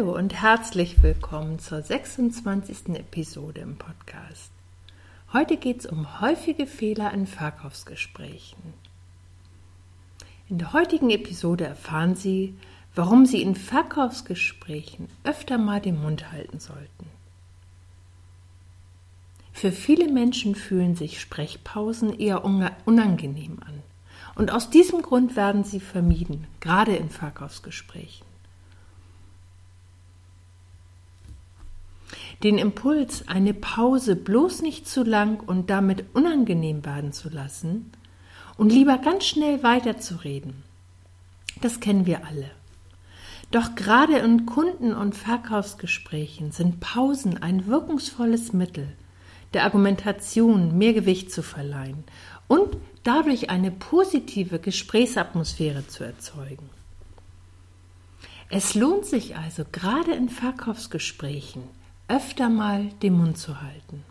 Hallo und herzlich willkommen zur 26. Episode im Podcast. Heute geht es um häufige Fehler in Verkaufsgesprächen. In der heutigen Episode erfahren Sie, warum Sie in Verkaufsgesprächen öfter mal den Mund halten sollten. Für viele Menschen fühlen sich Sprechpausen eher unangenehm an. Und aus diesem Grund werden sie vermieden, gerade in Verkaufsgesprächen. Den Impuls, eine Pause bloß nicht zu lang und damit unangenehm werden zu lassen und lieber ganz schnell weiterzureden, das kennen wir alle. Doch gerade in Kunden- und Verkaufsgesprächen sind Pausen ein wirkungsvolles Mittel, der Argumentation mehr Gewicht zu verleihen und dadurch eine positive Gesprächsatmosphäre zu erzeugen. Es lohnt sich also gerade in Verkaufsgesprächen öfter mal den Mund zu halten.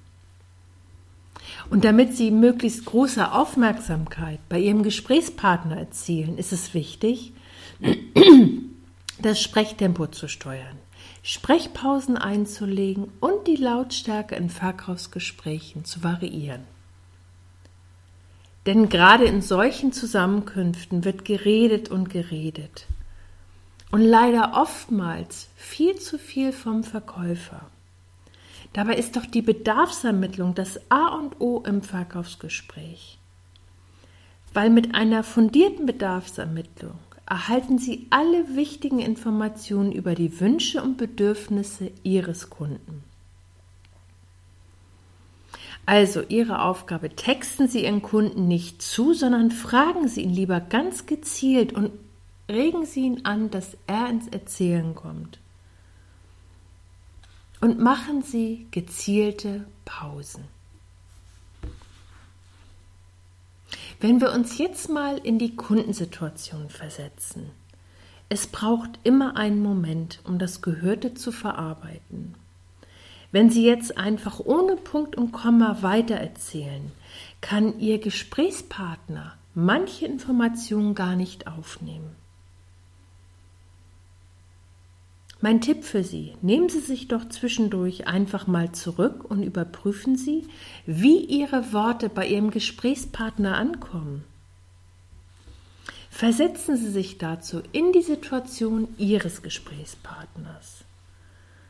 Und damit Sie möglichst große Aufmerksamkeit bei Ihrem Gesprächspartner erzielen, ist es wichtig, das Sprechtempo zu steuern, Sprechpausen einzulegen und die Lautstärke in Verkaufsgesprächen zu variieren. Denn gerade in solchen Zusammenkünften wird geredet und geredet. Und leider oftmals viel zu viel vom Verkäufer. Dabei ist doch die Bedarfsermittlung das A und O im Verkaufsgespräch. Weil mit einer fundierten Bedarfsermittlung erhalten Sie alle wichtigen Informationen über die Wünsche und Bedürfnisse Ihres Kunden. Also Ihre Aufgabe, texten Sie Ihren Kunden nicht zu, sondern fragen Sie ihn lieber ganz gezielt und regen Sie ihn an, dass er ins Erzählen kommt und machen Sie gezielte Pausen. Wenn wir uns jetzt mal in die Kundensituation versetzen. Es braucht immer einen Moment, um das Gehörte zu verarbeiten. Wenn Sie jetzt einfach ohne Punkt und Komma weitererzählen, kann Ihr Gesprächspartner manche Informationen gar nicht aufnehmen. Mein Tipp für Sie, nehmen Sie sich doch zwischendurch einfach mal zurück und überprüfen Sie, wie Ihre Worte bei Ihrem Gesprächspartner ankommen. Versetzen Sie sich dazu in die Situation Ihres Gesprächspartners.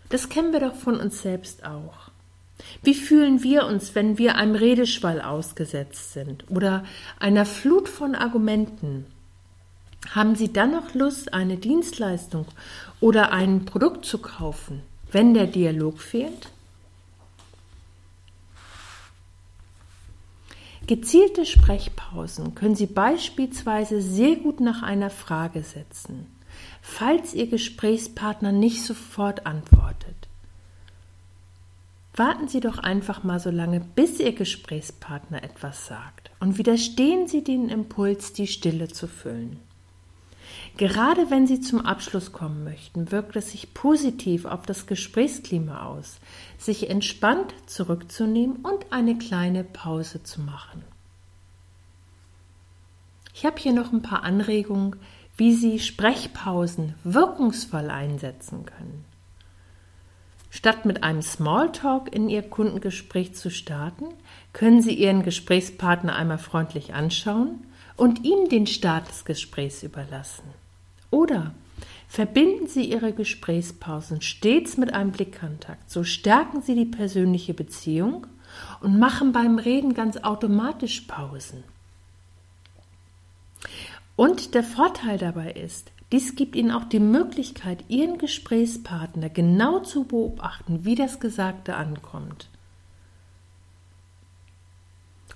Das kennen wir doch von uns selbst auch. Wie fühlen wir uns, wenn wir einem Redeschwall ausgesetzt sind oder einer Flut von Argumenten? Haben Sie dann noch Lust, eine Dienstleistung oder ein Produkt zu kaufen, wenn der Dialog fehlt? Gezielte Sprechpausen können Sie beispielsweise sehr gut nach einer Frage setzen, falls Ihr Gesprächspartner nicht sofort antwortet. Warten Sie doch einfach mal so lange, bis Ihr Gesprächspartner etwas sagt und widerstehen Sie den Impuls, die Stille zu füllen. Gerade wenn Sie zum Abschluss kommen möchten, wirkt es sich positiv auf das Gesprächsklima aus, sich entspannt zurückzunehmen und eine kleine Pause zu machen. Ich habe hier noch ein paar Anregungen, wie Sie Sprechpausen wirkungsvoll einsetzen können. Statt mit einem Smalltalk in Ihr Kundengespräch zu starten, können Sie Ihren Gesprächspartner einmal freundlich anschauen und ihm den Start des Gesprächs überlassen. Oder verbinden Sie Ihre Gesprächspausen stets mit einem Blickkontakt. So stärken Sie die persönliche Beziehung und machen beim Reden ganz automatisch Pausen. Und der Vorteil dabei ist, dies gibt Ihnen auch die Möglichkeit, Ihren Gesprächspartner genau zu beobachten, wie das Gesagte ankommt.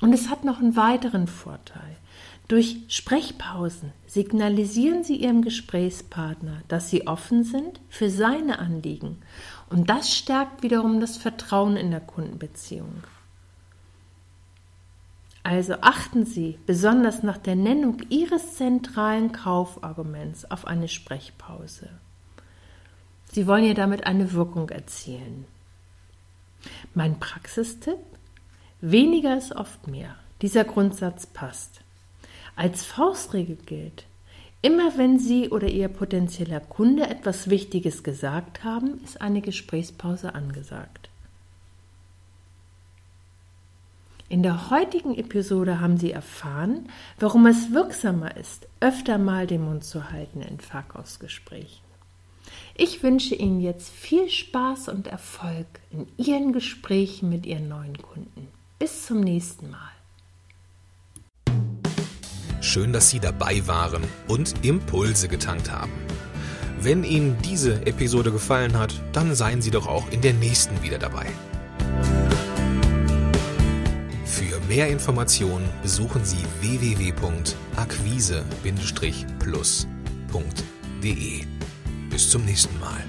Und es hat noch einen weiteren Vorteil. Durch Sprechpausen signalisieren Sie Ihrem Gesprächspartner, dass Sie offen sind für seine Anliegen und das stärkt wiederum das Vertrauen in der Kundenbeziehung. Also achten Sie besonders nach der Nennung Ihres zentralen Kaufarguments auf eine Sprechpause. Sie wollen ja damit eine Wirkung erzielen. Mein Praxistipp? Weniger ist oft mehr. Dieser Grundsatz passt. Als Faustregel gilt, immer wenn Sie oder Ihr potenzieller Kunde etwas Wichtiges gesagt haben, ist eine Gesprächspause angesagt. In der heutigen Episode haben Sie erfahren, warum es wirksamer ist, öfter mal den Mund zu halten in Verkaufsgesprächen. Ich wünsche Ihnen jetzt viel Spaß und Erfolg in Ihren Gesprächen mit Ihren neuen Kunden. Bis zum nächsten Mal. Schön, dass Sie dabei waren und Impulse getankt haben. Wenn Ihnen diese Episode gefallen hat, dann seien Sie doch auch in der nächsten wieder dabei. Für mehr Informationen besuchen Sie www.akquise-plus.de. Bis zum nächsten Mal.